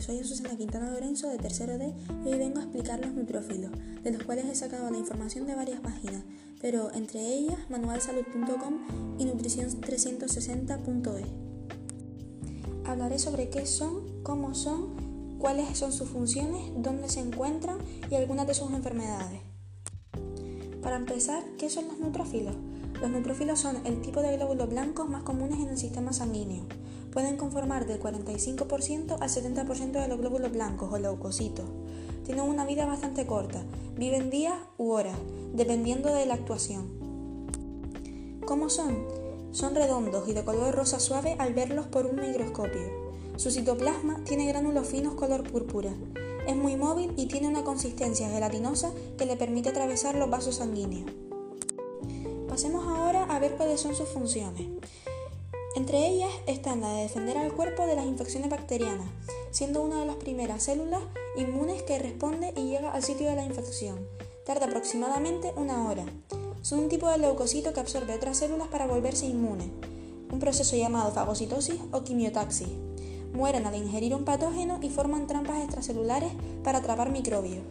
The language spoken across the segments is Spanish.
soy Susana Quintana Lorenzo de tercero D y hoy vengo a explicar los neutrófilos, de los cuales he sacado la información de varias páginas, pero entre ellas manualsalud.com y nutrición360.es. Hablaré sobre qué son, cómo son, cuáles son sus funciones, dónde se encuentran y algunas de sus enfermedades. Para empezar, ¿qué son los neutrófilos? Los neutrófilos son el tipo de glóbulos blancos más comunes en el sistema sanguíneo. Pueden conformar del 45% al 70% de los glóbulos blancos o leucocitos. Tienen una vida bastante corta, viven días u horas, dependiendo de la actuación. ¿Cómo son? Son redondos y de color rosa suave al verlos por un microscopio. Su citoplasma tiene gránulos finos color púrpura. Es muy móvil y tiene una consistencia gelatinosa que le permite atravesar los vasos sanguíneos. Pasemos ahora a ver cuáles son sus funciones. Entre ellas están la de defender al cuerpo de las infecciones bacterianas, siendo una de las primeras células inmunes que responde y llega al sitio de la infección. Tarda aproximadamente una hora. Son un tipo de leucocito que absorbe otras células para volverse inmune, un proceso llamado fagocitosis o quimiotaxis. Mueren al ingerir un patógeno y forman trampas extracelulares para atrapar microbios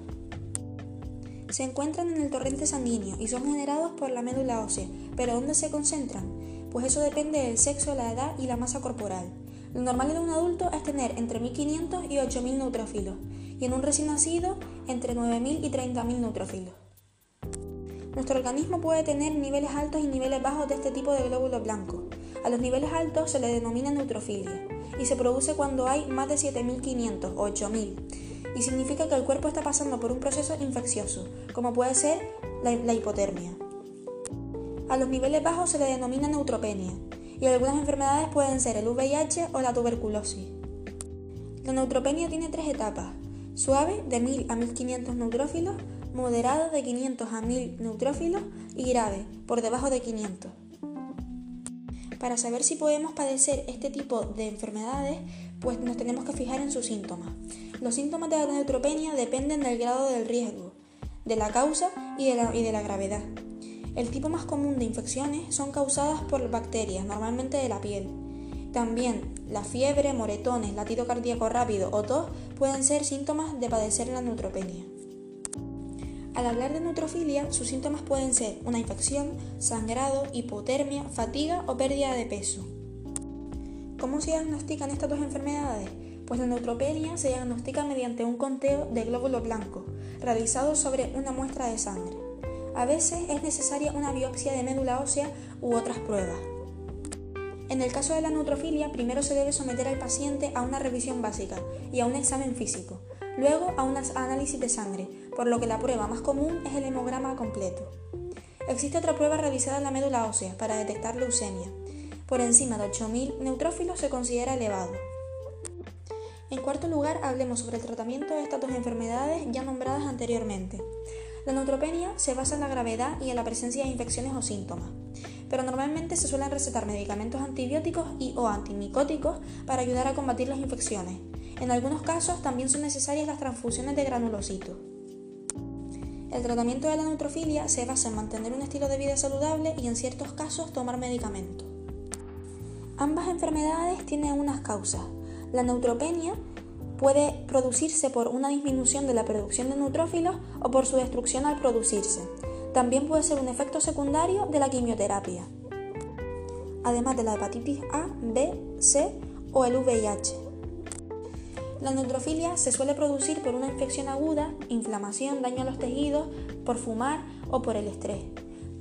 se encuentran en el torrente sanguíneo y son generados por la médula ósea. ¿Pero dónde se concentran? Pues eso depende del sexo, la edad y la masa corporal. Lo normal en un adulto es tener entre 1500 y 8000 neutrófilos y en un recién nacido entre 9000 y 30000 neutrófilos. Nuestro organismo puede tener niveles altos y niveles bajos de este tipo de glóbulos blancos. A los niveles altos se le denomina neutrofilia y se produce cuando hay más de 7500 o 8000 y significa que el cuerpo está pasando por un proceso infeccioso, como puede ser la, hipotermia. A los niveles bajos se le denomina neutropenia, y algunas enfermedades pueden ser el VIH o la tuberculosis. La neutropenia tiene tres etapas, suave de 1000 a 1500 neutrófilos, moderado de 500 a 1000 neutrófilos y grave, por debajo de 500. Para saber si podemos padecer este tipo de enfermedades, pues nos tenemos que fijar en sus síntomas. Los síntomas de la neutropenia dependen del grado del riesgo, de la causa y de la, y de la gravedad. El tipo más común de infecciones son causadas por bacterias, normalmente de la piel. También la fiebre, moretones, latido cardíaco rápido o tos pueden ser síntomas de padecer la neutropenia. Al hablar de neutrofilia, sus síntomas pueden ser una infección, sangrado, hipotermia, fatiga o pérdida de peso. ¿Cómo se diagnostican estas dos enfermedades? Pues la neutropenia se diagnostica mediante un conteo de glóbulos blancos, realizado sobre una muestra de sangre. A veces es necesaria una biopsia de médula ósea u otras pruebas. En el caso de la neutrofilia, primero se debe someter al paciente a una revisión básica y a un examen físico, luego a un análisis de sangre, por lo que la prueba más común es el hemograma completo. Existe otra prueba realizada en la médula ósea para detectar leucemia. Por encima de 8.000 neutrófilos se considera elevado. En cuarto lugar, hablemos sobre el tratamiento de estas dos enfermedades ya nombradas anteriormente. La neutropenia se basa en la gravedad y en la presencia de infecciones o síntomas, pero normalmente se suelen recetar medicamentos antibióticos y o antimicóticos para ayudar a combatir las infecciones. En algunos casos también son necesarias las transfusiones de granulocitos. El tratamiento de la neutrofilia se basa en mantener un estilo de vida saludable y en ciertos casos tomar medicamentos. Ambas enfermedades tienen unas causas. La neutropenia puede producirse por una disminución de la producción de neutrófilos o por su destrucción al producirse. También puede ser un efecto secundario de la quimioterapia, además de la hepatitis A, B, C o el VIH. La neutrofilia se suele producir por una infección aguda, inflamación, daño a los tejidos, por fumar o por el estrés.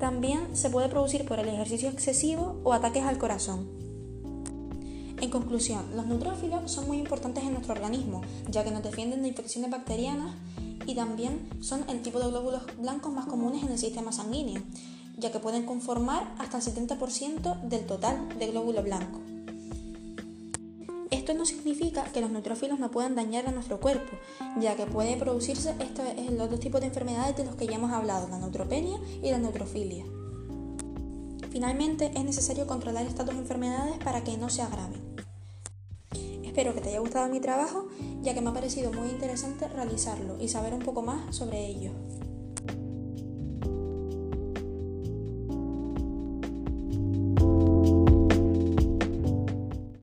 También se puede producir por el ejercicio excesivo o ataques al corazón. En conclusión, los neutrófilos son muy importantes en nuestro organismo, ya que nos defienden de infecciones bacterianas y también son el tipo de glóbulos blancos más comunes en el sistema sanguíneo, ya que pueden conformar hasta el 70% del total de glóbulos blancos. Esto no significa que los neutrófilos no puedan dañar a nuestro cuerpo, ya que puede producirse estos, los dos tipos de enfermedades de los que ya hemos hablado, la neutropenia y la neutrofilia. Finalmente, es necesario controlar estas dos enfermedades para que no se agraven. Espero que te haya gustado mi trabajo, ya que me ha parecido muy interesante realizarlo y saber un poco más sobre ello.